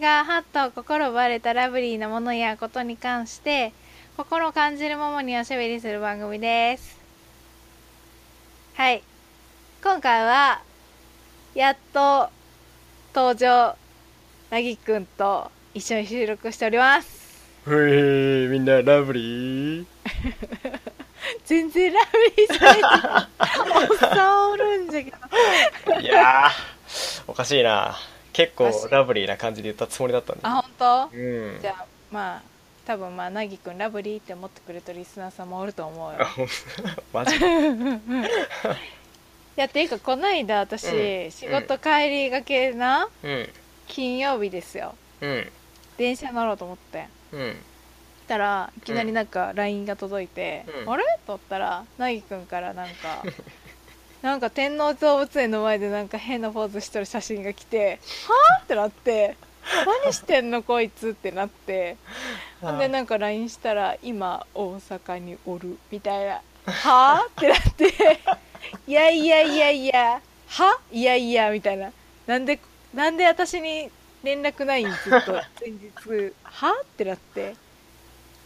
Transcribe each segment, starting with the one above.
ラブリーラブリスは葵がハッと心奪われたラブリーなものやことに関して心を感じるままにおしゃべりする番組です。はい。今回はやっと登場なぎくんと一緒に収録しております。ふいみんなラブリー？全然ラブリーじゃない。おっさんおるんじゃけど。いやーおかしいな結構ラブリーな感じで言ったつもりだったんだ。あ本当？うん。じゃあまあ多分まあなぎくんラブリーって思ってくれたリスナーさんもおると思うよ。マジ？いやっていうかこないだ私、うん。仕事帰りがけな、うん。金曜日ですよ。うん。電車乗ろうと思って。うん。たらいきなりなんか LINE が届いて、うん。あれ？と思ったらなぎくんからなんか なんか天王動物園の前でなんか変なポーズしとる写真が来ては？あってなって何してんのこいつってなって ほんでなんか LINE したら今大阪におるみたいな。は？あってなって。いやいやいやいや。は？いやいやみたいな。なんでなんで私に連絡ないんずっと。前日。は？ってなって。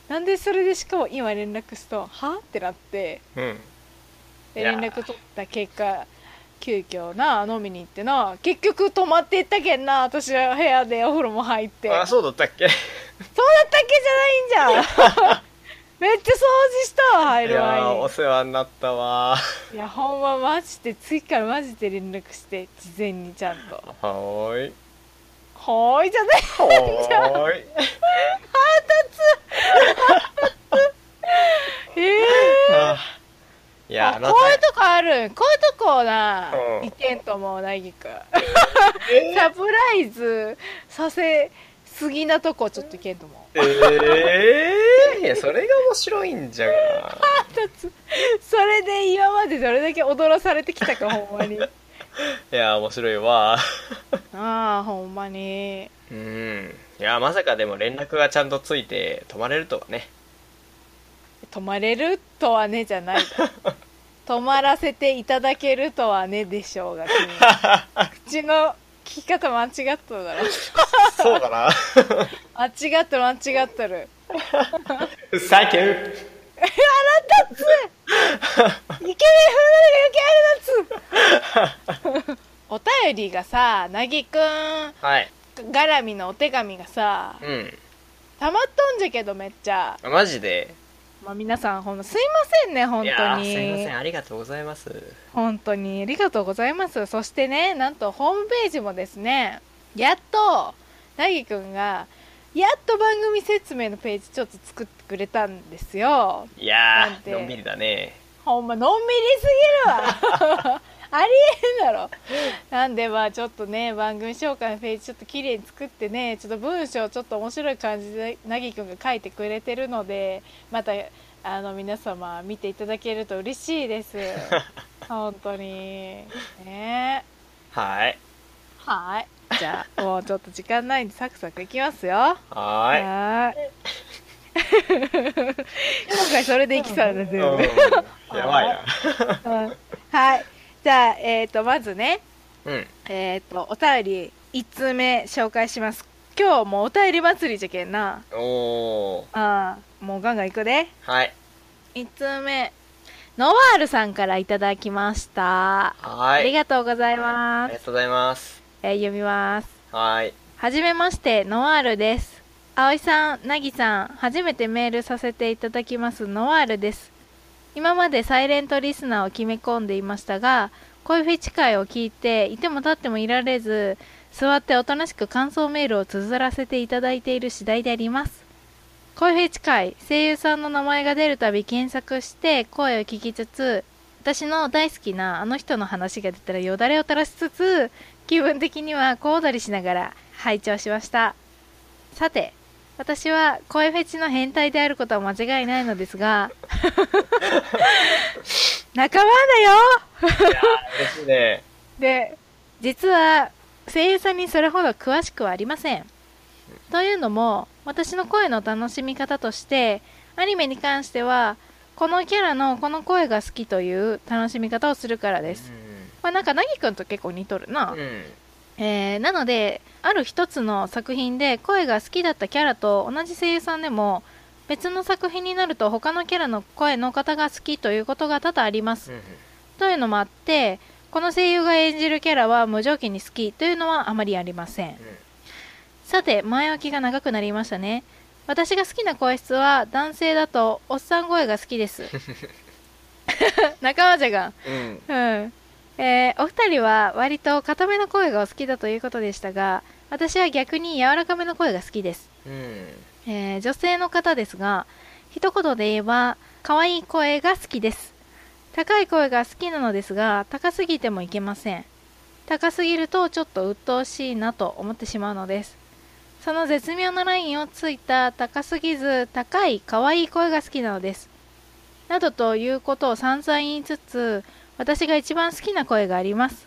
なんでそれでしかも今連絡すとは？ってなって。うんで連絡取った結果急遽な飲みに行ってな結局泊まっていったけんな私は部屋でお風呂も入って。あそうだったっけ？そうだったっけじゃないんじゃん。めっちゃ掃除したわ入る前ーお世話になったわ。にいやほんまマジで次からマジで連絡して事前にちゃんと。はーい。はーいじゃないはーい。ええあいやあのあこういうとこあるこういうとこな、うんいけんと思うなぎく。んえ サプライズさせすぎなとこちょっといけんと思う。えー、いやそれが面白いんじゃが。それで今までどれだけ踊らされてきたかほんまに。いや面白いわ。ああほんまに。うん。いやまさかでも連絡がちゃんとついて泊まれるとはね泊まれるとはねじゃない。泊まらせていただけるとはねでしょうが君。口の聞き方間違っとるだろ。そうかな。間違っとる間違っとる。サンキューイケメン風の余計なつ。お便りがさなぎくん。はい。絡みのお手紙がさうん。たまっとんじゃけどめっちゃ。マジで？まあ、皆さんほんますいませんね本当ーすいませにんありがとうございます。本当にありがとうございます。そしてねなんとホームページもですねやっとなぎくんがやっと番組説明のページちょっと作ってくれたんですよ。いやーのんびりだね。ほんまのんびりすぎるわ。ありえんだろ。なんでまあちょっとね番組紹介のページちょっと綺麗に作ってねちょっと文章ちょっと面白い感じでなぎくんが書いてくれてるのでまたあの皆様見ていただけると嬉しいです。本当に。ね。はい。はい。じゃあもうちょっと時間ないんでサクサクいきますよ。はい。今回それでいきそうだ全部ーい、うん、やばいうん。はい。じゃあ、えっ、と、まずね、なうん。えっ、と、お便り1通目紹介します。今日もうお便り祭りじゃけんな。おおああ、もうガンガンいくで。はい1通目、ノワールさんからいただきました。はいありがとうございます。ありがとうございますえー読みます。はいはじめまして、ノワールです。葵さん、なぎさん、初めてメールさせていただきます、ノワールです。今までサイレントリスナーを決め込んでいましたが、恋フェチ会を聞いて、いても立ってもいられず、座っておとなしく感想メールを綴らせていただいている次第であります。恋フェチ会、声優さんの名前が出るたび検索して声を聞きつつ、私の大好きなあの人の話が出たらよだれを垂らしつつ、気分的には小躍りしながら拝聴しました。さて、私は声フェチの変態であることは間違いないのですが、仲間だよいやー嬉しいねで、実は声優さんにそれほど詳しくはありません。というのも、私の声の楽しみ方として、アニメに関しては、このキャラのこの声が好きという楽しみ方をするからです。これなんか、なぎくんと結構似とるな。うん、うん、えーなのである一つの作品で声が好きだったキャラと同じ声優さんでも別の作品になると他のキャラの声の方が好きということが多々ありますうんうんというのもあってこの声優が演じるキャラは無条件に好きというのはあまりありません。さて前置きが長くなりましたね。私が好きな声質は男性だとおっさん声が好きです。仲間じゃが。うん。うん。えーお二人は割と固めの声がお好きだということでしたが私は逆に柔らかめの声が好きです、うん。えー女性の方ですが一言で言えば可愛い声が好きです高い声が好きなのですが高すぎてもいけません。高すぎるとちょっと鬱陶しいなと思ってしまうのです。その絶妙なラインをついた高すぎず高い可愛い声が好きなのです。などということを散々言いつつ私が一番好きな声があります。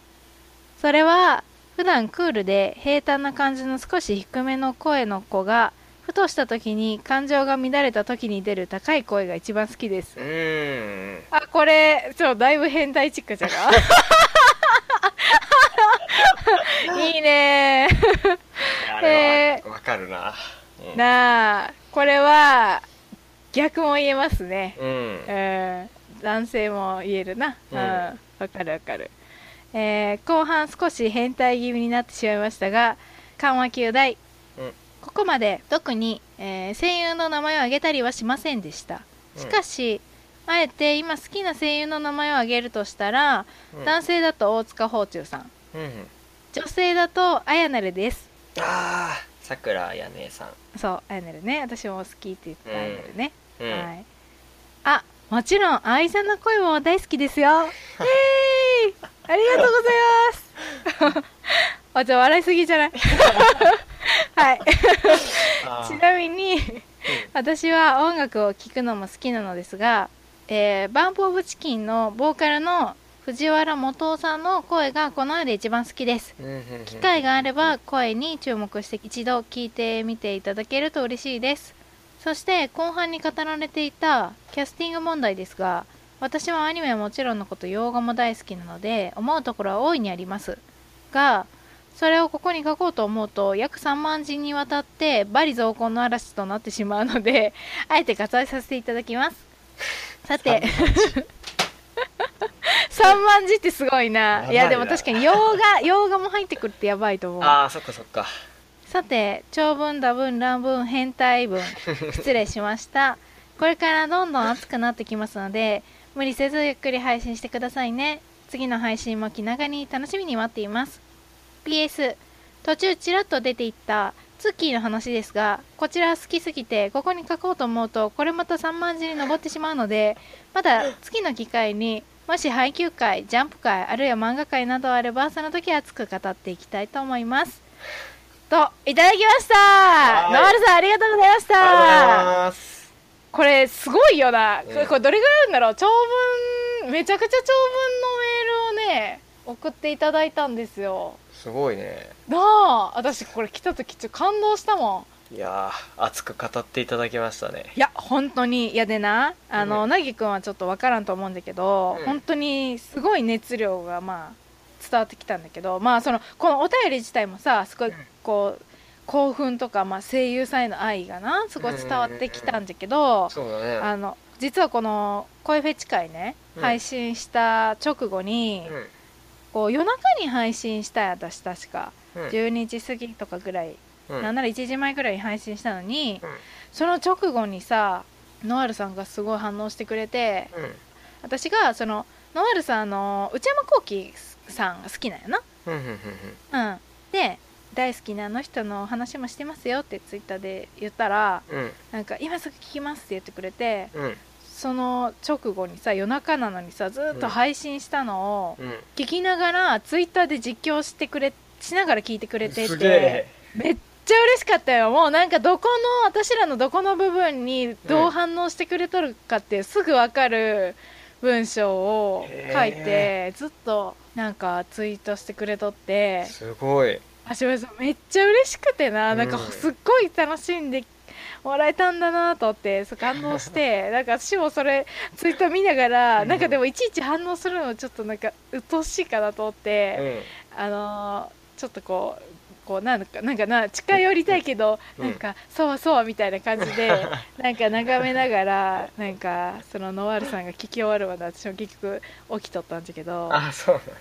それは普段クールで平坦な感じの少し低めの声の子がふとした時に感情が乱れた時に出る高い声が一番好きです。うん。あこれちょだいぶ変態チックじゃが？いいね。あれはわかるな。うん。なあこれは逆も言えますね。うん。うん。男性も言えるな。ううんんわ、かるわかる、えー後半少し変態気味になってしまいましたが緩和球大、うんここまで特に、えー声優の名前を挙げたりはしませんでした。しかし、あえて今好きな声優の名前を挙げるとしたら、うん。男性だと大塚芳忠さん。うんうん。女性だとあやなるです。ああさくらやねさん。そうあやなるね。私も好きって言ってたあやなるね、うん。はい。あ、もちろん、愛さんの声も大好きですよ。えー、ありがとうございます。あ、じゃあ笑いすぎじゃない？はい。あちなみに、私は音楽を聴くのも好きなのですが、えーバンプ・オブ・チキンのボーカルの藤原元さんの声がこの世で一番好きです。機機会があれば声に注目して一度聞いてみていただけると嬉しいです。そして後半に語られていたキャスティング問題ですが私はアニメはもちろんのこと洋画も大好きなので思うところは大いにあります。がそれをここに書こうと思うと約3万字にわたって罵詈雑言の嵐となってしまうので あえて割愛させていただきます。さて 3万字ってすごいな。いやでも確かに洋画 洋画も入ってくるってやばいと思う。ああそっかそっか。さて長文多文乱文変態文。失礼しました。これからどんどん暑くなってきますので無理せずゆっくり配信してくださいね。次の配信も気長に楽しみに待っています PS 途中ちらっと出ていったツッキーの話ですがこちら好きすぎてここに書こうと思うとこれまた3万字に上ってしまうのでまだ次の機会にもし配給会ジャンプ会あるいは漫画会などあればその時熱く語っていきたいと思います。といただきました。はい。ノワルさんありがとうございました。これすごいよな、うん。これこれどれぐらいあるんだろう？長文めちゃくちゃ長文のメールをね送っていただいたんですよすごいね。なあ私これ来た時ちょっと感動したもん。いやー熱く語っていただきましたね。いや本当に。いやでなあの、うなぎくんはちょっとわからんと思うんだけど、うん。本当にすごい熱量がまあ伝わってきたんだけどまあそのこのお便り自体もさすごいうん。こう興奮とか、まあ、声優さんへの愛がなすごい伝わってきたんだけど、そうだね。あの実はこの声フェチ会ね、うん。配信した直後に、うんこう夜中に配信したい私確か、うん。12時過ぎとかぐらい、うん。なんなら1時前ぐらいに配信したのに、うん。その直後にさノアルさんがすごい反応してくれてうん。私がそのノアルさんあの内山聖輝さんが好きなんやな。うん。で大好きなあの人の話もしてますよってツイッターで言ったらうん。なんか今すぐ聞きますって言ってくれてうんその直後にさ夜中なのにさずっと配信したのをうん。聞きながらツイッターで実況してくれしながら聞いてくれててえ。めっちゃ嬉しかったよ。もうなんかどこの私らのどこの部分にどう反応してくれとるかってすぐ分かる文章を書いてへずっとなんかツイートしてくれとって。すごい。あしばさんめっちゃ嬉しくてな。なんかうん。すっごい楽しんでもらえたんだなと思ってそう感動して なんか私もそれツイッター見ながらうん。なんかでもいちいち反応するのちょっとなんか鬱陶しいかなと思って。うん。あのーちょっとこうこうなんかなんかな近寄りたいけど、うん。なんかそうそうみたいな感じで なんか眺めながらなんかそのノワールさんが聞き終わるまで私も結局起きとったんだけど、あそうなんだ。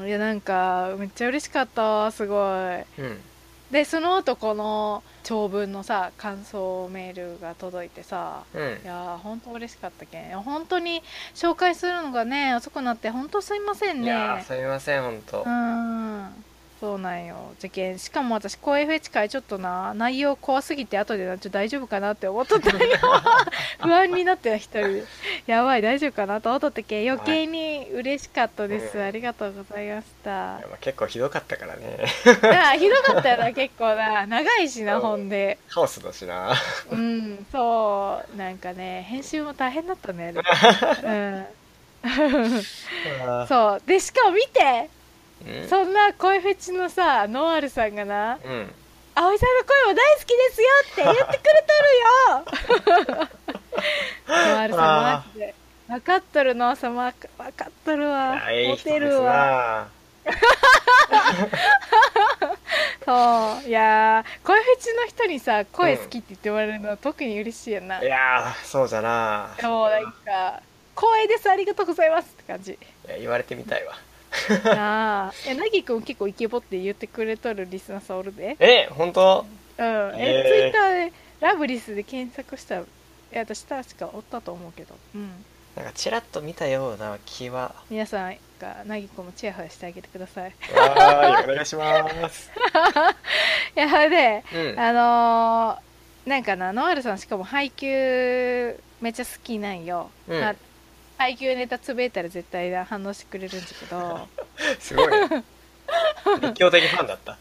うんいやなんかめっちゃ嬉しかったすごい。うんでその後この長文のさ感想メールが届いてさうん。いやー本当嬉しかったけん。本当に紹介するのがね遅くなって本当すいませんいやすみません本当。うんそうなんよ。受験。しかも私声フェチ会ちょっとな内容怖すぎて後でなちょっと大丈夫かなって思っとったんよ。不安になってた一人で。やばい大丈夫かなと思っとったけ？ん余計に嬉しかったです、はいありがとうございました。まあ結構ひどかったからね。あひどかったよな結構な。長いしなう。んほんで。カオスだしな。うんそう。なんかね編集も大変だったね うん。そう。でしかも見てうんそんな声フェチのさノワールさんがなうん「葵さんの声も大好きですよ」って言ってくれとるよ。ノワールさんマジで。分かっとるのさま分かっとるわ。モテるわ。な そう。いやー声フェチの人にさ声好きって言ってもらえるのは特に嬉しいやん。な、いやーそうじゃな。そうなんか光栄です。ありがとうございますって感じ。いや言われてみたいわなあえなぎくん結構イケボって言ってくれとるリスナーさんおるで。え本当？うん。え、へー。ツイッターでラブリスで検索したらえ私確かおったと思うけど。うん。なんかちらっと見たような気は。皆さんがなぎくんもチヤホヤしてあげてください。わーいお願いします。いやで。うん。あのーなんかなノアルさんしかも配給めっちゃ好きなんよ、うん。まあ配給ネタつぶえたら絶対な反応してくれるんだけど。すごいね。熱狂的ファンだった。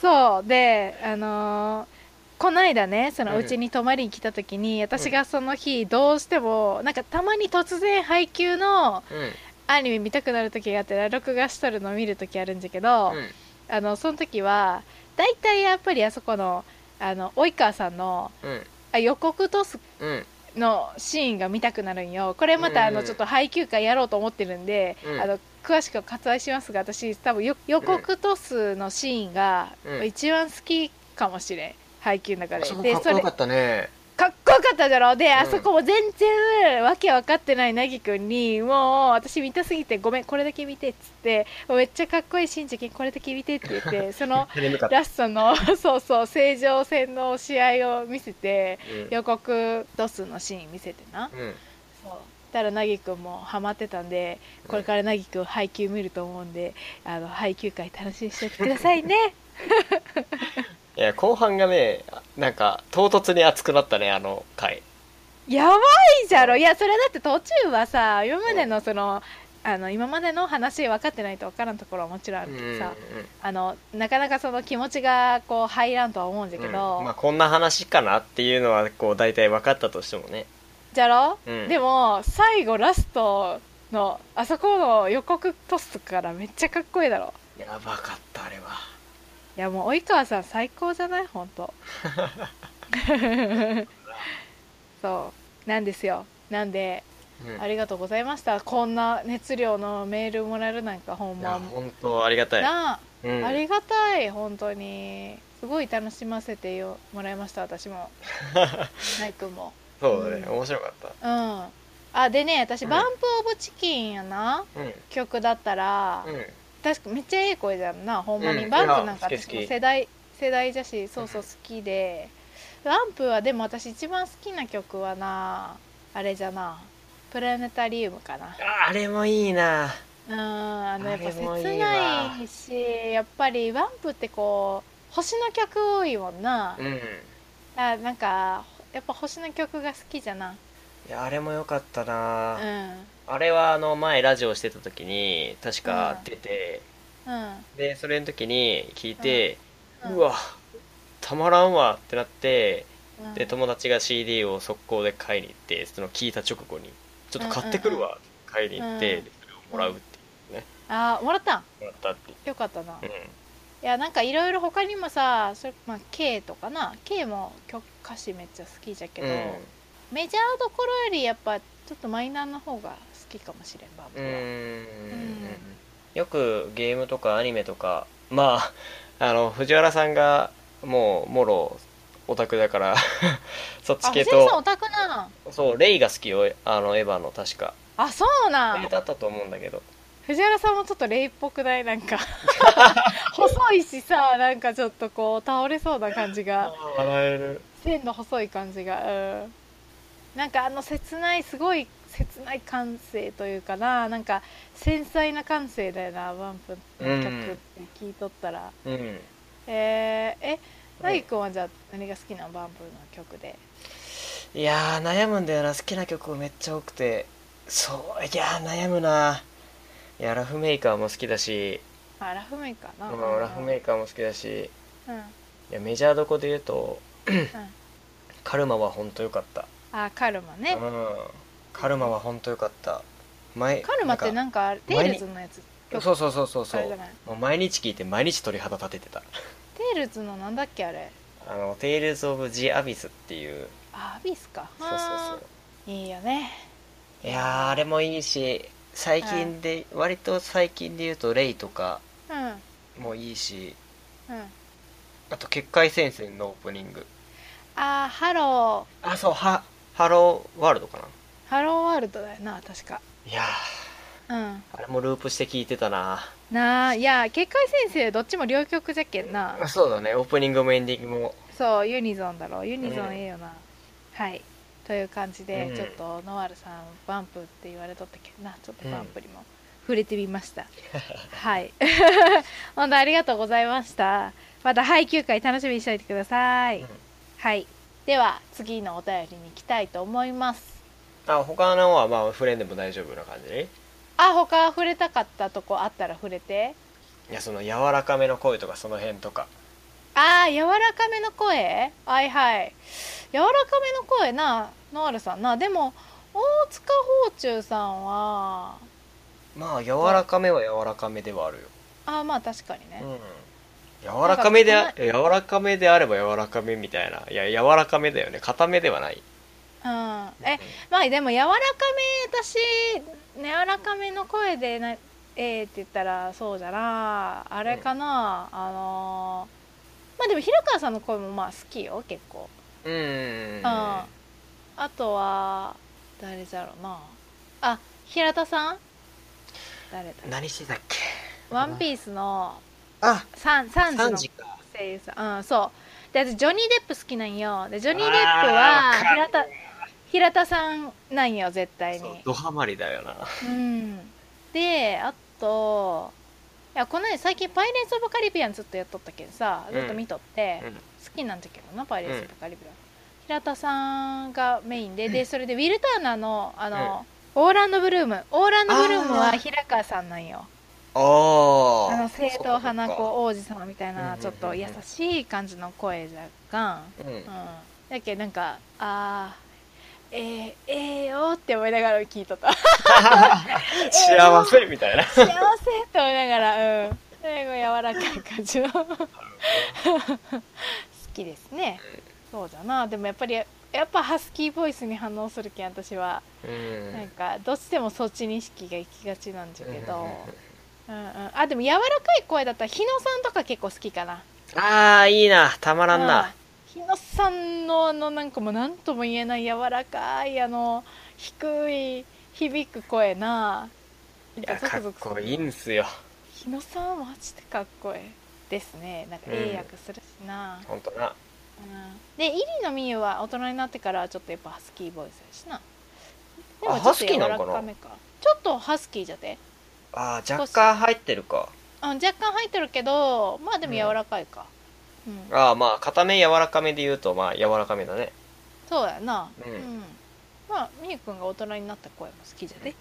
そう。であのーこないだねそのうんうちに泊まりに来た時に、私がその日どうしてもなんかたまに突然配給のうん。アニメ見たくなる時があって録画しとるのを見る時あるんだけど、うん。あのその時は大体やっぱりあそこのあの及川さんのうん。あ予告トスうんのシーンが見たくなるんよ。これまたあのうんちょっと配給会やろうと思ってるんで、うん。あの詳しく割愛しますが私多分よ予告トスのシーンがうん。一番好きかもしれん。配給の中で。そこでそれかっこよかったねかっこよかっただろ？で、ん。あそこも全然わけ分かってないなぎくんにもう私見たすぎてごめんこれだけ見てっつってめっちゃかっこいいしんじきこれだけ見てって言って そのラストの そうそう正常戦の試合を見せてうん。予告ドスのシーン見せてな。うん。そう。たらなぎくんもハマってたんでこれからなぎくん配給見ると思うんであの配給会楽しみにしておいてくださいね いや後半がねなんか唐突に熱くなったねあの回。やばいじゃろ。いやそれだって途中はさ今までのそのあの今までの話分かってないと分からんところはもちろんあるけどさ、あのなかなかその気持ちがこう入らんとは思うんだうんうん。けど、まあこんな話かなっていうのはこう大体分かったとしてもね。じゃろ、うん。でも最後ラストのあそこの予告トスからめっちゃかっこいいだろ。やばかったあれはいやもう及川さん最高じゃない？本当。そう。なんですよ。なんでうんありがとうございました。こんな熱量のメールもらえるなんかほんま。本当ありがたい。なあ、うん。ありがたい。本当に。すごい楽しませてよもらいました私も。ナイ君も。そうだねうん。面白かった。うん。あでね私、うん。バンプ・オブ・チキンやな。うん。曲だったら、うん確かめっちゃええ声だよな。ほんまに、うん。バンプなんか私も世代世代じゃしそうそう好きで、バンプはでも私一番好きな曲はなあれじゃな。プラネタリウムかな。ああれもいいな。うんあのやっぱ切わ。ないしやっぱりバンプってこう星の曲多いもんな、うん。あなんかやっぱ星の曲が好きじゃな。いやあれも良かったな、うんあれはあの前ラジオしてた時に確か出て、うん。でそれの時に聞いて、ううん。わたまらんわってなってうん。で友達が CD を速攻で買いに行ってその聞いた直後にちょっと買ってくるわって買いに行って、それをもらうっていうね。あもらったん？もらったってよかったな、いうん。やなんかいろいろ他にもさそれ、まあ、K とかな。K も曲歌詞めっちゃ好きじゃけど、メジャーどころよりやっぱちょっとマイナーの方が好きかもしれんバンプは、うん。うんんよくゲームとかアニメとかまあ あの藤原さんがもうもろオタクだから そっちあ系と。藤原さんオタクなそうレイが好きよあのエヴァの確か。あそうなん。だったと思うんだけど。藤原さんもちょっとレイっぽくない？なんか。細いしさなんかちょっとこう倒れそうな感じが。笑える。線の細い感じが。うん。なんかあの切ないすごい切ない感性というかななんか繊細な感性だよなワンプの曲って聞いとったら、うん。えー、えなぎくんはじゃあ何が好きなのバンプの曲で？いやー悩むんだよな好きな曲めっちゃ多くて。そういやー悩むな。いやラフメーカーも好きだし、あラフメーカーな、うん、ラフメーカーも好きだし。うん、うんいやメジャーどこで言うと カルマは本当良かった。あカルマね、うんカルマは本当良かった。前カルマってなんかテールズのやつ？曲？そうそうそうそうそう。もう毎日聞いて毎日鳥肌立ててた。テールズのなんだっけあれ？あの「テイルズ・オブ・ジ・アビス」っていう。あアビスか。そうそうそう。いいよね。いやーあれもいいし最近で、割と最近で言うと「レイ」とかうん。もいいし。うん。あと「血界戦線」のオープニング。あーハロー。あそうはハローワールドかなハローワールドだよな確か。いやうん。ーあれもループして聞いてたな。なあいや結界先生どっちも両曲じゃけんな。そうだね。オープニングもエンディングも。そうユニゾンだろ。ユニゾうん。ンええよな、はい。という感じで、うん。ちょっとノワールさんバンプって言われとったけどな。ちょっとバンプにも触れてみました、はい。本当ありがとうございました。また配給会楽しみにしておいてください、うん。はい。では次のお便りに行きたいと思いますあ他のはまあ触れんでも大丈夫な感じ？ねあ他触れたかったとこあったら触れて。いやその柔らかめの声とかその辺とか。あー柔らかめの声？はいはい。柔らかめの声なノアルさん。なでも大塚芳忠さんは。まあ柔らかめは柔らかめではあるよ。あーまあ確かにね、うん。柔らかめで柔らかめであれば柔らかめみたいな。いや柔らかめだよね。固めではないうん。えまあでも柔らかめ私柔らかめの声でなえー、って言ったらそうじゃなあれかな、あのーまあでも平川さんの声もまあ好きよ結構。うんうんあとは誰だろうな。あ平田さん？誰だ何してたっけ？ワンピースのあサンサンジの3時か。声優さん。うんそう。で私ジョニー・デップ好きなんよ。でジョニー・デップは平田平田さんなんよ絶対に。ドハマりだよな。うん。であといやこの間最近「パイレーツ・オブ・カリビアン」ずっとやっとったけんさずっと見とって、うん。好きなんだけどな「パイレーツ・オブ・カリビアン」平田さんがメインででそれでウィル・ターナーのあの、オーランド・ブルーム。オーランド・ブルームは平川さんなんよ。あああの正統花子王子様みたいうんうんうんうなん。ちょっと優しい感じの声じゃが。ん、うん。うん、だけどなんかあーえー、えーよって思いながら聞いとった。幸せみたいな。幸せって思いながらうん。最後柔らかい感じの。好きですね。そうだな。でもやっぱりやっぱハスキーボイスに反応するけん私は、うん。なんかどうしてもそっちに意識が行きがちなんじゃけど、うん。うんあでも柔らかい声だったら日野さんとか結構好きかな。ああいいな。たまらんうん。な日野さんのあのなんかもう何とも言えない柔らかいあの低い響く声ないやかっこいいんすよ。日野さんはマジでかっこいい。ですね。なんかうんええ役するしな、ほん。となうん。で入野美優は大人になってからちょっとやっぱハスキーボイスやしな。であもちょっと柔ハスキーなんかな？らかめかちょっとハスキーじゃて。ああ若干入ってるか。あ若干入ってるけどまあでも柔らかいか。うん、ああまあ固め柔らかめで言うとまあ柔らかめだね。そうやな。うん。まあみゆくんが大人になった声も好きじゃで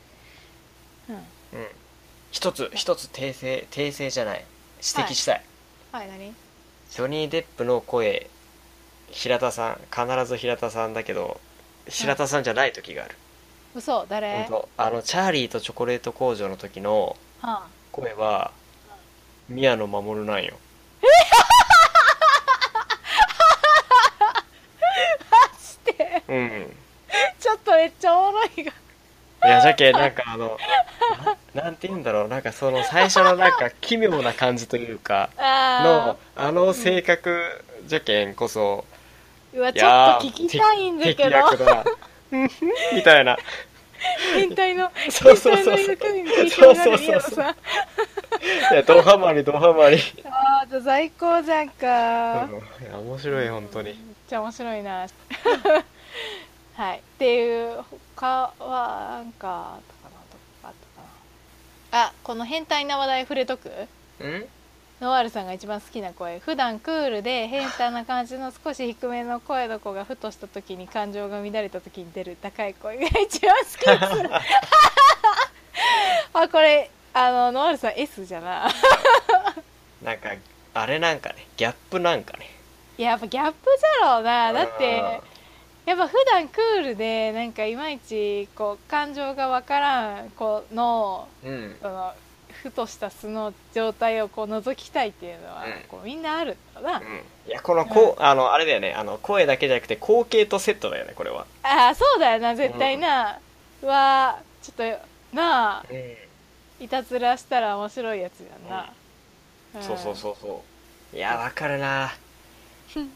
うん。うん。一つ一つ訂正訂正じゃない。指摘したい、はい。何？ジョニー・デップの声平田さん必ず平田さんだけど平田さんじゃない時がある、嘘誰？ほんとあのチャーリーとチョコレート工場の時のはあ。声は宮野真守なんよ。し うん。ちょっとめっちゃおもろいが。いやじゃけなんかあのななんて言うんだろう。なんかその最初のなんか奇妙な感じというかあのあの性格じゃけんこそ、ーうわちょっと聞きたいんだけど。みたいな。変態のそうそうそう変態の役に聞いてもらえるよそうそうそうさ。いやドハマりドハマり、あーじゃあ最高じゃんか。うん。いや面白い本当に。めっちゃ面白いなはい。っていう他はなんかあったかな。とかあったかな。あこの変態な話題触れとく？うん？ノワールさんが一番好きな声。普段クールで変態な感じの少し低めの声の子がふとした時に感情が乱れた時に出る高い声が一番好きです。あこれあのノワールさん S じゃな。なんかあれなんかね。ギャップなんかね。いややっぱギャップじゃろうな。だってやっぱ普段クールでなんかいまいちこう感情がわからん子のうん。そのふとした素の状態をこう覗きたいっていうのは、うん。こうみんなあるんだな、うん。いやこのこう、あのあれだよね。あの声だけじゃなくて光景とセットだよねこれは。ああそうだよな絶対な、うわちょっとなあうん。いたずらしたら面白いやつやんな、そうそうそうそう。いやわかるな、う ん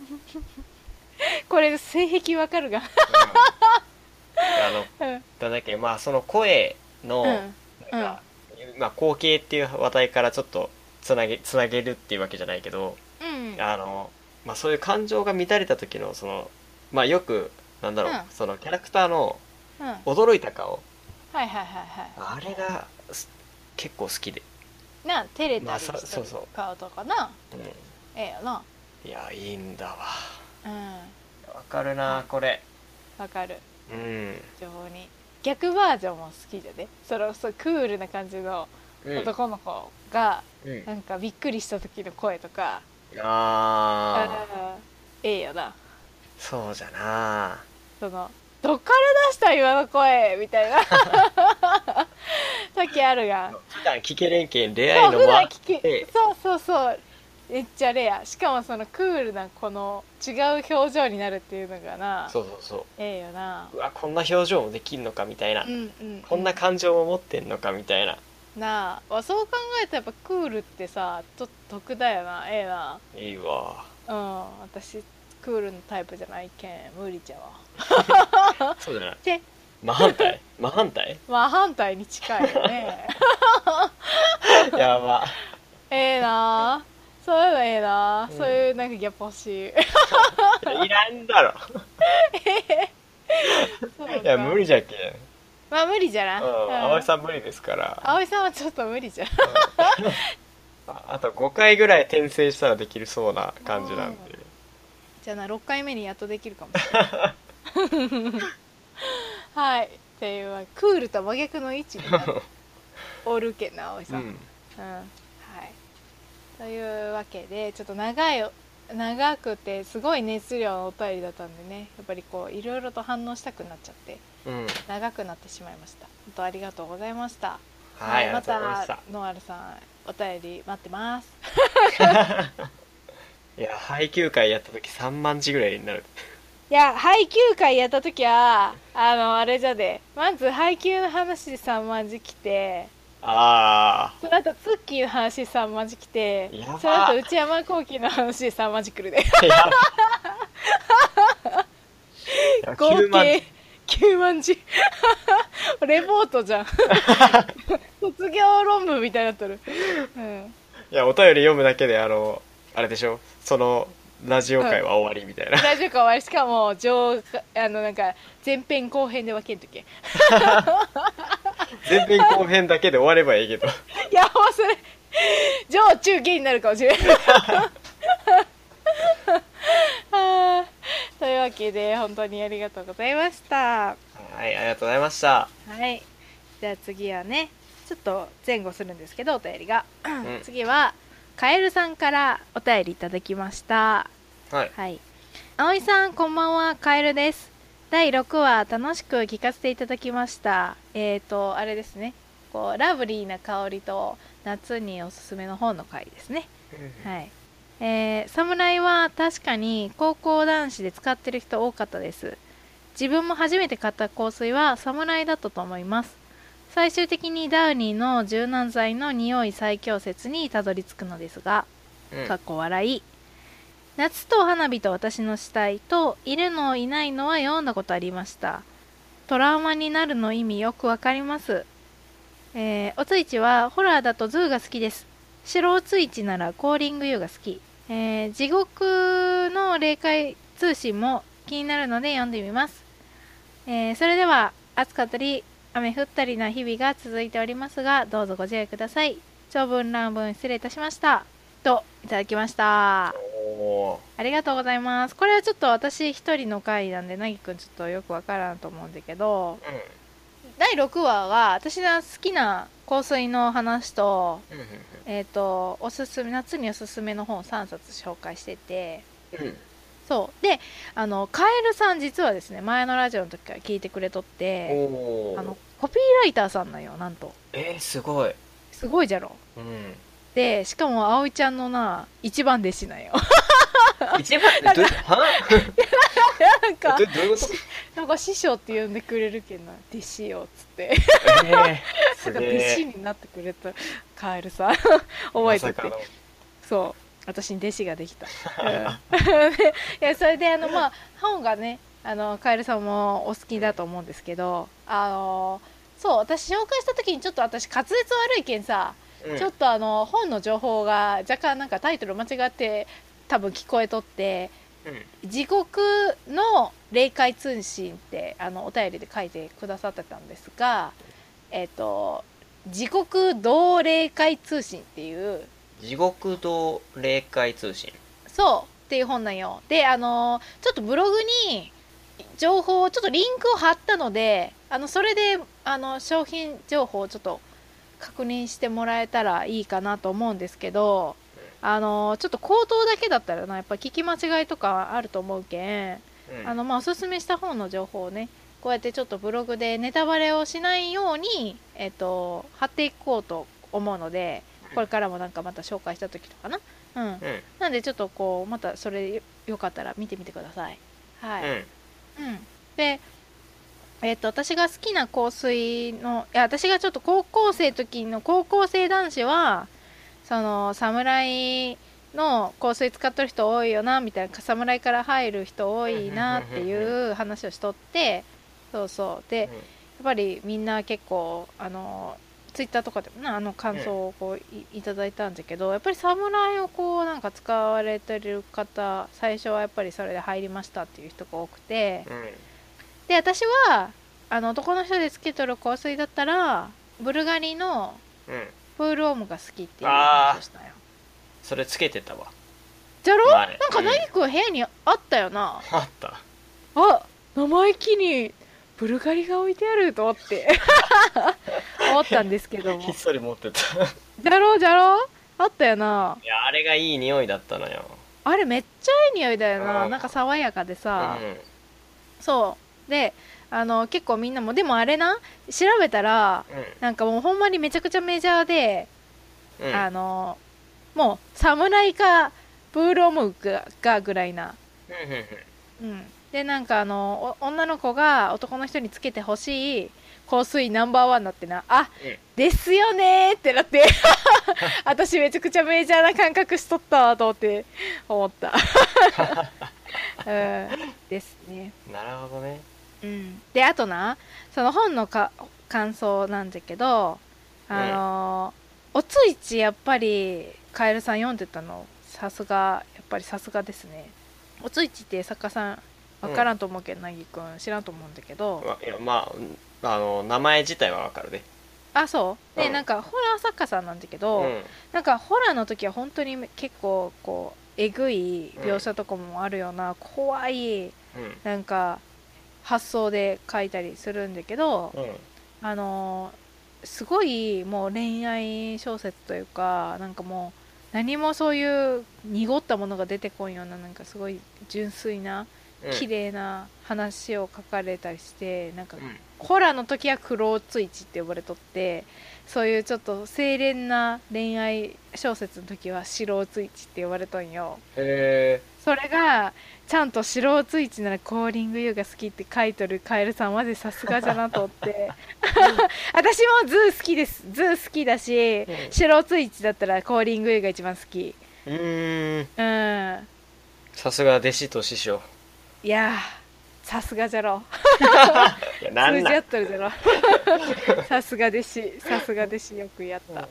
これ性癖わかるが。うん。あのうん。なんだっけまあその声の、うん。なんか、まあ光景っていう話題からちょっとつなげつなげるっていうわけじゃないけどうん。あの、まあ、そういう感情が乱れた時のそのまあよくなんだろう、うん。そのキャラクターのうん。はい驚いた顔。はいはいはあれがす結構好きで、いな照れたまありしてるそそうそう。顔とかな。う、ええよな。んいやいいんだわ。うんわかるなこれ。わかる。うん、非常に。逆バージョンも好きじゃね。そのそうクールな感じのうん。男の子が、うん、なんかびっくりした時の声とか。ああーええよな。そうじゃな。そのどっから出した今の声みたいな。時あるがん。普段聞けれんけん出会そう普いのもあっ段聞き。てそうそうそうめっちゃレア。しかもそのクールなこの違う表情になるっていうのがなそうそうそええよな。ううわこんな表情もできんのかみたいな、うんうんこんな感情も持ってんのかみたいな。なあ。そう考えたらやっぱクールってさちょっと得だよな。ええな。いいわ。うん。私クールのタイプじゃないけん無理じゃわ。そうじゃない。で真反対？真反対？まあ反対に近いよね。やば。ええなそういうのええな、うん。そういうなんかギャップ欲しい。いらんだろ。いや無理じゃけん。まあ無理じゃな、うん。うん。葵さん無理ですから。葵さんはちょっと無理じゃん。あ あと5回ぐらい転生したらできるそうな感じなんで。じゃあな6回目にやっとできるかもしれない。はい。っていうわクールと真逆の位置になる。おるけんな葵さん、うん。うん。はいというわけでちょっと長い長くてすごい熱量のお便りだったんでねやっぱりこういろいろと反応したくなっちゃってうん。長くなってしまいました。本当ありがとうございました。はい、ありまがとうございまた。ノアルさんお便り待ってます。いや配給会やった時3万字ぐらいになる。いや配給会やった時はあのあれじゃでまず配給の話で3万字来てあその後ツッキーの話3万字来てその後内山聖輝の話で3万字来るで 合9万計9万字。レポートじゃん。卒業論文みたいになってる、うん、いやお便り読むだけであのあれでしょ？そのラジオ会は終わりみたいな、大丈夫か終わり。しかも上あのなんか前編後編で分けんとけ。前編後編だけで終わればいいけど。いやもうそれ上中下になるかもしれない。というわけで本当にありがとうございました。はいありがとうございました。はい。じゃあ次はねちょっと前後するんですけどお便りが、ん。次はカエルさんからお便りいただきました。はい。はい。葵さんこんばんは。カエルです。第6話楽しく聞かせていただきました。えっ、ー、とあれですね。こうラブリーな香りと夏におすすめの本の回ですね。はい。えー、侍は確かに高校男子で使ってる人多かったです。自分も初めて買った香水は侍だったと思います最終的にダウニーの柔軟剤の匂い最強説にたどり着くのですが、うん。かっこ笑い。夏と花火と私の死体といるのいないのは読んだことありました。トラウマになるの意味よくわかります。えー乙一はホラーだと ZOO が好きです。白乙一なら Calling You が好き、えー地獄の霊界通信も気になるので読んでみます、えーそれでは暑かったり雨降ったりな日々が続いておりますがどうぞご自愛ください。長文乱文失礼いたしました。といただきました。ありがとうございます。これはちょっと私一人の回なんでなぎくんちょっとよくわからんと思うんだけど第6話は私が好きな香水の話とうんうんえっ、とおすすめ夏におすすめの本を3冊紹介しててうんうんそう。であのカエルさん実はですね前のラジオの時から聞いてくれとってあのコピーライターさんなんよなんと。えー、すごい。すごいじゃろ。うん。でしかも葵ちゃんのな一番弟子なんよ。一番？どうは？なんかど どういうこと？なんか師匠って呼んでくれるけんな弟子よっつって。えー、なんすか弟子になってくれたカエルさん。覚えてて。まそう私に弟子ができた、うん、いやそれであのまあ本がねあのカエルさんもお好きだと思うんですけどあのそう私紹介した時にちょっと私滑舌悪いけんさ、うん。ちょっとあの本の情報が若干なんかタイトル間違って多分聞こえとってうん。地獄の霊界通信ってあのお便りで書いてくださってたんですがえっ、と地獄同霊界通信っていう地獄堂霊界通信。そうっていう本なんよ。であのちょっとブログに情報をちょっとリンクを貼ったのであのそれであの商品情報をちょっと確認してもらえたらいいかなと思うんですけどあのちょっと口頭だけだったらなやっぱ聞き間違いとかあると思うけんうん。あのまあおすすめした本の情報をねこうやってちょっとブログでネタバレをしないように、えっと貼っていこうと思うのでこれからもなんかまた紹介した時とかな。うん。うんなんでちょっとこうまたそれよよかったら見てみてください。はい、うんうん。でえっと私が好きな香水のいや私がちょっと高校生時の高校生男子はその侍の香水使ってる人多いよなみたいな侍から入る人多いなっていう話をしとってそうそう。でやっぱりみんな結構あのツイッターとかでもねあの感想をこういいただいたんだけどやっぱり侍をこうなんか使われてる方最初はやっぱりそれで入りましたっていう人が多くて。うん。で私はあの男の人でつけとる香水だったらブルガリのうん。プールオームが好きっていう話をしたよ。それつけてたわ。じゃろ？前なんか何くん部屋にあったよな。あった。あ生意気にブルガリが置いてあると思って。思ったんですけども。ひっそり持ってた。じゃろうじゃろう？あったよな。いやあれがいい匂いだったのよ。あれめっちゃいい匂いだよな。うん。なんか爽やかでさ、うん。そう。であの結構みんなもでもあれな？調べたらなんかもうほんまにめちゃくちゃメジャーで、うん。うんあのもう侍かプールオムががぐらいな。うんうん。うんでなんかあのお女の子が男の人につけてほしい香水ナンバーワンだってな。あ、うんですよねーってなって。私めちゃくちゃメジャーな感覚しとったわと思って思った。うん。ですね。うんなるほどね。うん。であとなその本のか感想なんだけどあのーおついちやっぱりカエルさん読んでたの？さすがやっぱりさすがですね。おついちって作家さん分からんと思うけど、なぎくん知らんと思うんだけど、まいやまあうんあの名前自体はわかるねあそう。で、うん。なんかホラー作家さんなんだけど、うん。なんかホラーの時は本当に結構こうえぐい描写とかもあるような、怖いうんなんか発想で書いたりするんだけど、うん。あのーすごいもう恋愛小説というかなんかもう何もそういう濁ったものが出てこんようななんかすごい純粋なうん綺麗な話を書かれたりしてなんかうん。ホラーの時は黒ついちって呼ばれとってそういうちょっと清廉な恋愛小説の時は白ついちって呼ばれとんよ。へそれがちゃんと白ツイチならコーリング U が好きって書いとるカエルさんマジさすがじゃなとって。私も ZOO 好きです。 ZOO 好きだし、うん。白ツイチだったらコーリング U が一番好き。うーん。うん。さすが弟子と師匠いやーさすがじゃろ。いやなんなん？通じ合っとるじゃろ。さすが弟子さすが弟子よくやった、っ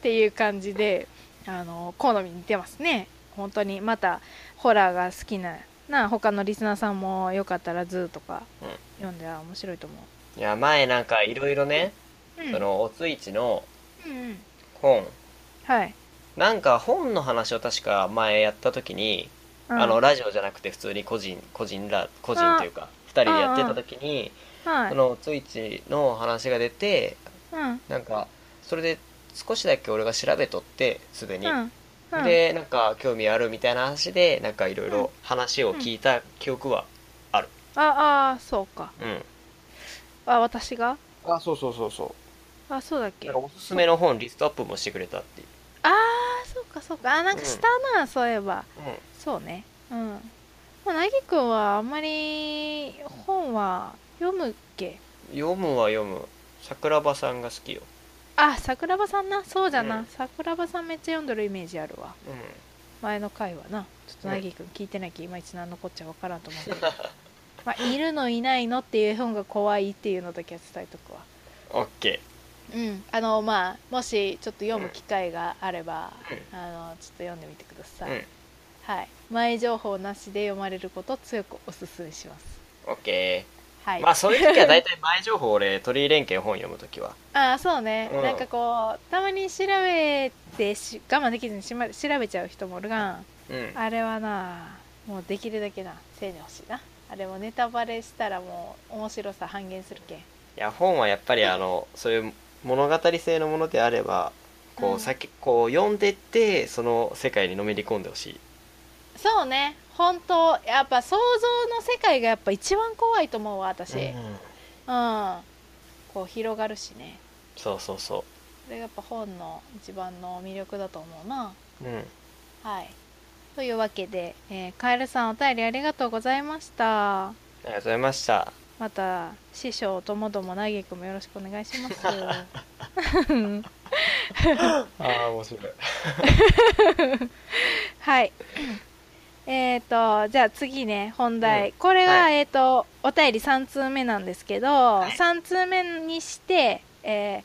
ていう感じであの好みに似てますね。本当に。またホラーが好きなな他のリスナーさんもよかったら ZOO とかうん。読んでは面白いと思いや前なんかいろいろね、う、うん、そのおついちのうんうん。本。はい、なんか本の話を確か前やった時に、うん。あのラジオじゃなくて普通に個人個人ら個人というか2人でやってた時にはい。そのおついちの話が出てうん。なんかそれで少しだけ俺が調べとってすでに、うん。うん。でなんか興味あるみたいな話でなんかいろいろ話を聞いた記憶はああそうか。うん、あ私が？あそうそうそうそあそうだっけ？うなんかおすすめの本リストアップもしてくれたっていう。ああそうかそうか。あなんかしたな、そういえば。うんそうね。うん。まあなぎくんはあんまり本は読むっけ？読むは読む。桜庭さんが好きよ。あ桜庭さんな？そうじゃな、うん。桜庭さんめっちゃ読んでるイメージあるわ。う前の回はな。ちょっとなぎくん聞いてなきゃいまいち何のこっちゃわからんと思うけど まあいるのいないのっていう絵本が怖いっていうのだけは伝えとくわ。んオッケうん。あのまあもしちょっと読む機会があれば、うあのちょっと読んでみてください、ーうんはい。前情報なしで読まれることを強くおすすめします。オッケはい、ーまあそういう時は大体前情報俺取り入れんけん本読む時は。ああそうね、うん。なんかこうたまに調べてし我慢できずにしま調べちゃう人もおるがうん。あれはなもうできるだけなせいでほしいな。あれもネタバレしたらもう面白さ半減するけん。いや本はやっぱりあのそういう物語性のものであればこう、うん。先こう読んでってその世界にのめり込んでほしいそうね。本当やっぱ想像の世界がやっぱ一番怖いと思うわ私。うん、こう広がるしね。そうそうそそれがやっぱ本の一番の魅力だと思うな。ううん。はい。というわけで、えーカエルさんお便りありがとうございました。ありがとうございました。また師匠ともどもなぎくんもよろしくお願いします。ああ面白い。はいえっとじゃあ次ね本題、うん。これは、はえっ、とお便り3通目なんですけど、3通目にして、えー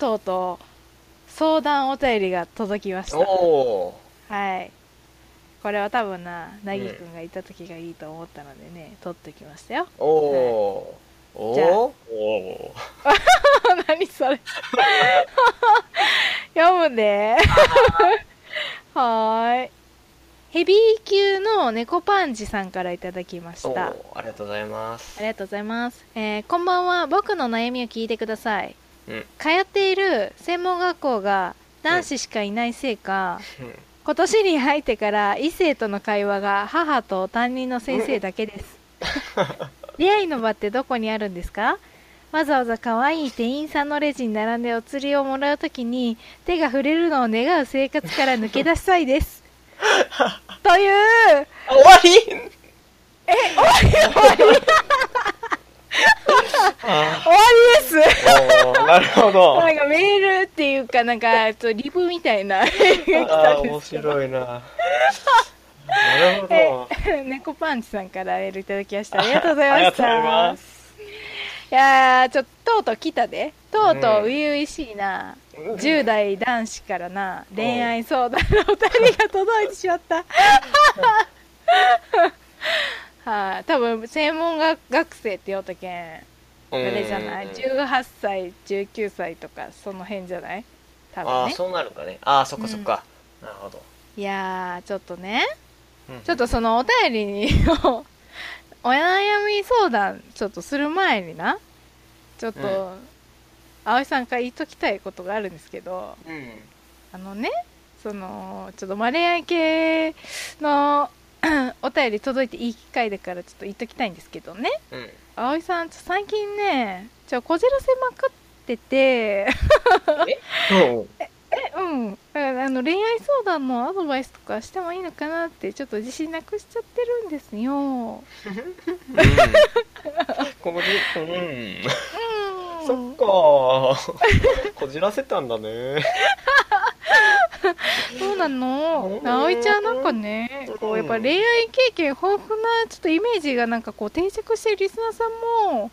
とうとう相談お便りが届きました。おおはい。これは多分ななぎくんがいた時がいいと思ったのでね、取ってきましたよ。おおおじゃあおお 何それ。読むね。はーいヘビー級の猫パンチさんからいただきましおたあありがとうございます。りがとうございます、えーこんばんは。僕の悩みを聞いてください。うん。通っている専門学校が男子しかいないせいか、うん今年に入ってから異性との会話が母と担任の先生だけです。出会いの場ってどこにあるんですか？わざわざ可愛い店員さんのレジに並んでお釣りをもらうときに手が触れるのを願う生活から抜け出したいですという。あ終わり？あ終わり？です。ーおーなるほど。なんかメールっていうかなんかリプみたいな。あー面白いな。なるほど。猫パンチさんからメールいただきました。ありがとうございましたいやーちょっととうとう来たで。とうとううん。初々しいな、10代男子からな恋愛相談のお便りが届いてしまった。はい、多分専門学学生って言おうとけんあれじゃない？うん。18歳19歳とかその辺じゃない？多あ分ね。あそうなるかね。ああそっかそっか、なるほど、いやーちょっとね。うん。ちょっとそのお便りに お悩み相談ちょっとする前になちょっと、う葵さんから言いときたいことがあるんですけどうん。あのねそのちょっとマレアイ系の お便り届いていい機会だからちょっと言っときたいんですけどね。うん。葵さん最近ねちょこじらせまくってて。う。んえううん。だからあの恋愛相談のアドバイスとかしてもいいのかなってちょっと自信なくしちゃってるんですよ。うん。このうん。うん。そっか。こじらせたんだね。そうなの。うん。葵ちゃんなんかねこうやっぱ恋愛経験豊富なちょっとイメージがなんかこう定着してるリスナーさん。も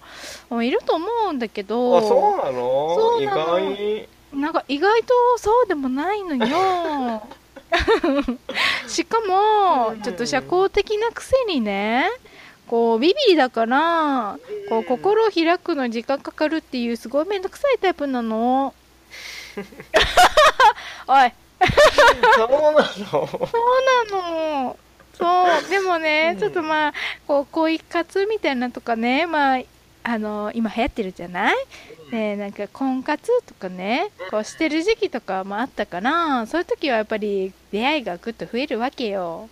もいると思うんだけあどそうなの意そうなの外なんか意外とそうでもないのよ。しかもちょっと社交的なくせにねこうビビリだからこう心を開くのに時間かかるっていうすごいめんどくさいタイプなの。おい。そうなの？そうなの。そう。でもねうん。ちょっとまあこう恋活みたいなとかねまああの今流行ってるじゃない？ねなんか婚活とかねこうしてる時期とかもあったからそういう時はやっぱり出会いがぐっと増えるわけよ、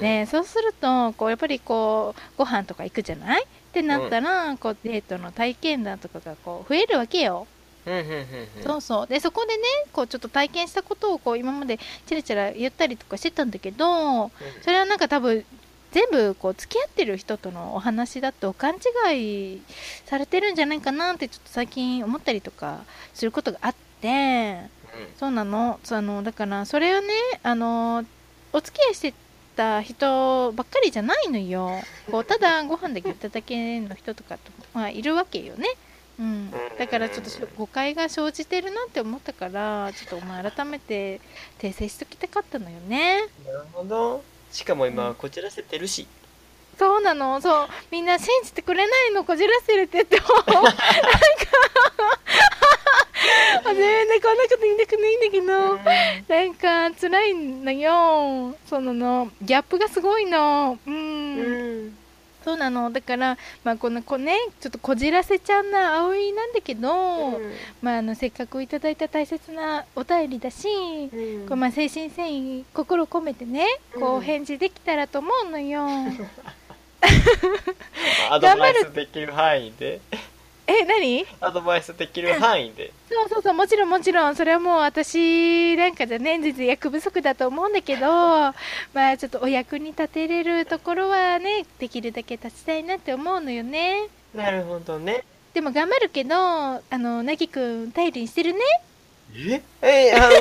ねそうするとこうやっぱりこうご飯とか行くじゃない？ってなったら、こうデートの体験談とかがこう増えるわけよ、そうそう。でそこでねこうちょっと体験したことをこう今までチラチラ言ったりとかしてたんだけどそれはなんか多分全部こう付き合ってる人とのお話だと勘違いされてるんじゃないかなってちょっと最近思ったりとかすることがあってそうなの。あの。だからそれをねあのお付き合いしてた人ばっかりじゃないのよ。こうただご飯だけ行っただけの人とかと、まあ、いるわけよね。うん、だからちょっとし誤解が生じてるなって思ったからちょっとお前改めて訂正しときたかったのよね。なるほどしかも今こちらせてるし。そうなの？そう。みんな信じてくれないの？こじらせるって言っても なんか。初めてこんなこと言いたくないんだけど。なんか辛いのよ。そのの。ギャップがすごいの。うん、うんそうなの。だからまあこの子ねちょっとこじらせちゃんな葵なんだけど、まああのせっかくいただいた大切なお便りだし、こうまあ精神繊維心を込めてねこううん返事できたらと思うのよ、アドバイスできる範囲でえ何？アドバイスできる範囲で。そうそうそうもちろんもちろんそれはもう私なんかじゃね全然役不足だと思うんだけど まあちょっとお役に立てれるところはねできるだけ立ちたいなって思うのよね。なるほどね。でも頑張るけどあのなぎくん頼りにしてるね。え？えあうん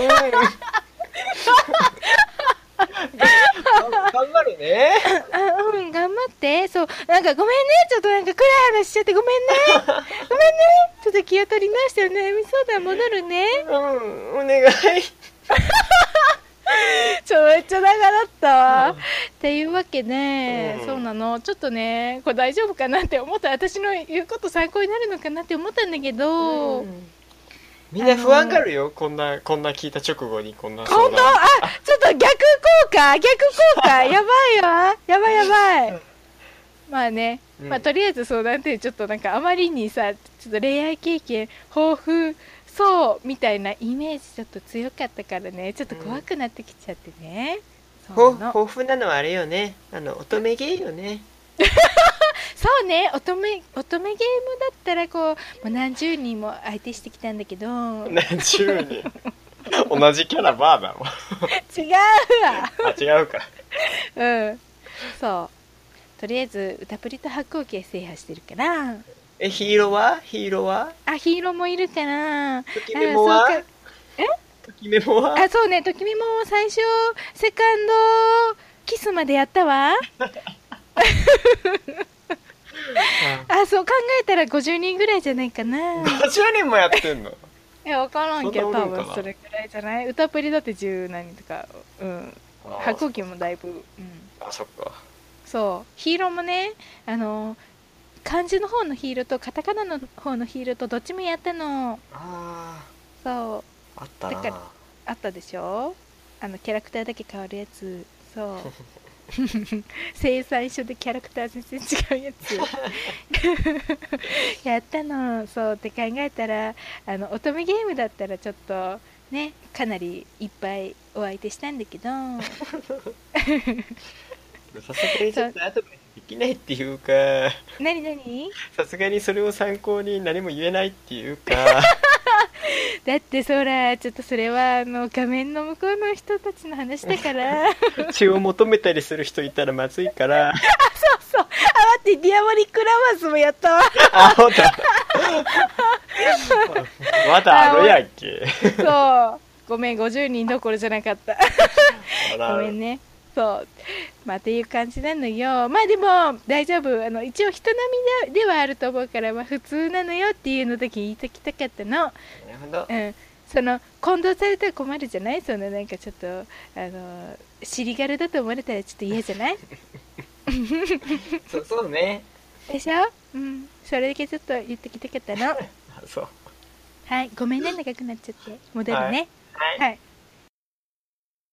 頑張るね。あうん頑張って。そうなんかごめんね。ちょっとなんか暗い話しちゃってごめんね。ごめんね。ちょっと気を取り直してお悩み相談戻るね。うんお願い。ちょめっちゃ長だったわ。っていうわけで、うん。そうなの。ちょっとねこれ大丈夫かなって思った。私の言うこと参考になるのかなって思ったんだけど、みんな不安があるよ。こんなこんな聞いた直後にこんな相本当談。あちょっと逆効果 逆効果。やばいわ。やばいやばい。まあね、うん。まあとりあえず相談ってちょっとなんかあまりにさちょっと恋愛経験豊富そうみたいなイメージちょっと強かったからね。ちょっと怖くなってきちゃってね、うなの。豊富なのはあれよね。あの乙女芸よね そうね乙女乙女ゲームだったらこうもう何十人も相手してきたんだけど。何十人同じキャラバーだ わ。あ違うか。うん。そう。とりあえず歌プリと発光制覇してるからえヒーローは？ヒーローは？あヒーローもいるからときメモは？あそうか。ときメモは？あそうね。ときみも最初セカンドキスまでやったわあそう考えたら50人ぐらいじゃないかな。50人もやってんの？いや分からんけど多分それくらいじゃない？歌プリだって10何とか。うん。発光器もだいぶ。うん。あそっか。そう。ヒーローもねあの漢字の方のヒーローとカタカナの方のヒーローとどっちもやったの。あそう。ああっただからなあったでしょ？あのキャラクターだけ変わるやつ。そう 生産書でキャラクター全然違うやつ。やったの。そうって考えたらあの乙女ゲームだったらちょっとねかなりいっぱいお相手したんだけど。さすがにちょっとできないっていうか。何何？さすがにそれを参考に何も言えないっていうかだってそらちょっとそれはあの画面の向こうの人たちの話だから。血を求めたりする人いたらまずいから。そうあ待ってディアボリックラバーズもやったわ。あほんとまだあるやんけ。そう。ごめん50人どころじゃなかった。ごめんね。そう。まあっていう感じなのよ。まあでも大丈夫。あの一応人並みでではあると思うから、まあ、普通なのよっていうのだけ言いときたかったの。なるほど。うん。その混同されたら困るじゃない？そのなんかちょっとあの尻軽だと思われたらちょっと嫌じゃない？そうそうね。でしょ？うん。それだけちょっと言ってきたかったの。あ そう。はい。ごめんね。長くなっちゃって。戻るね。はい。はい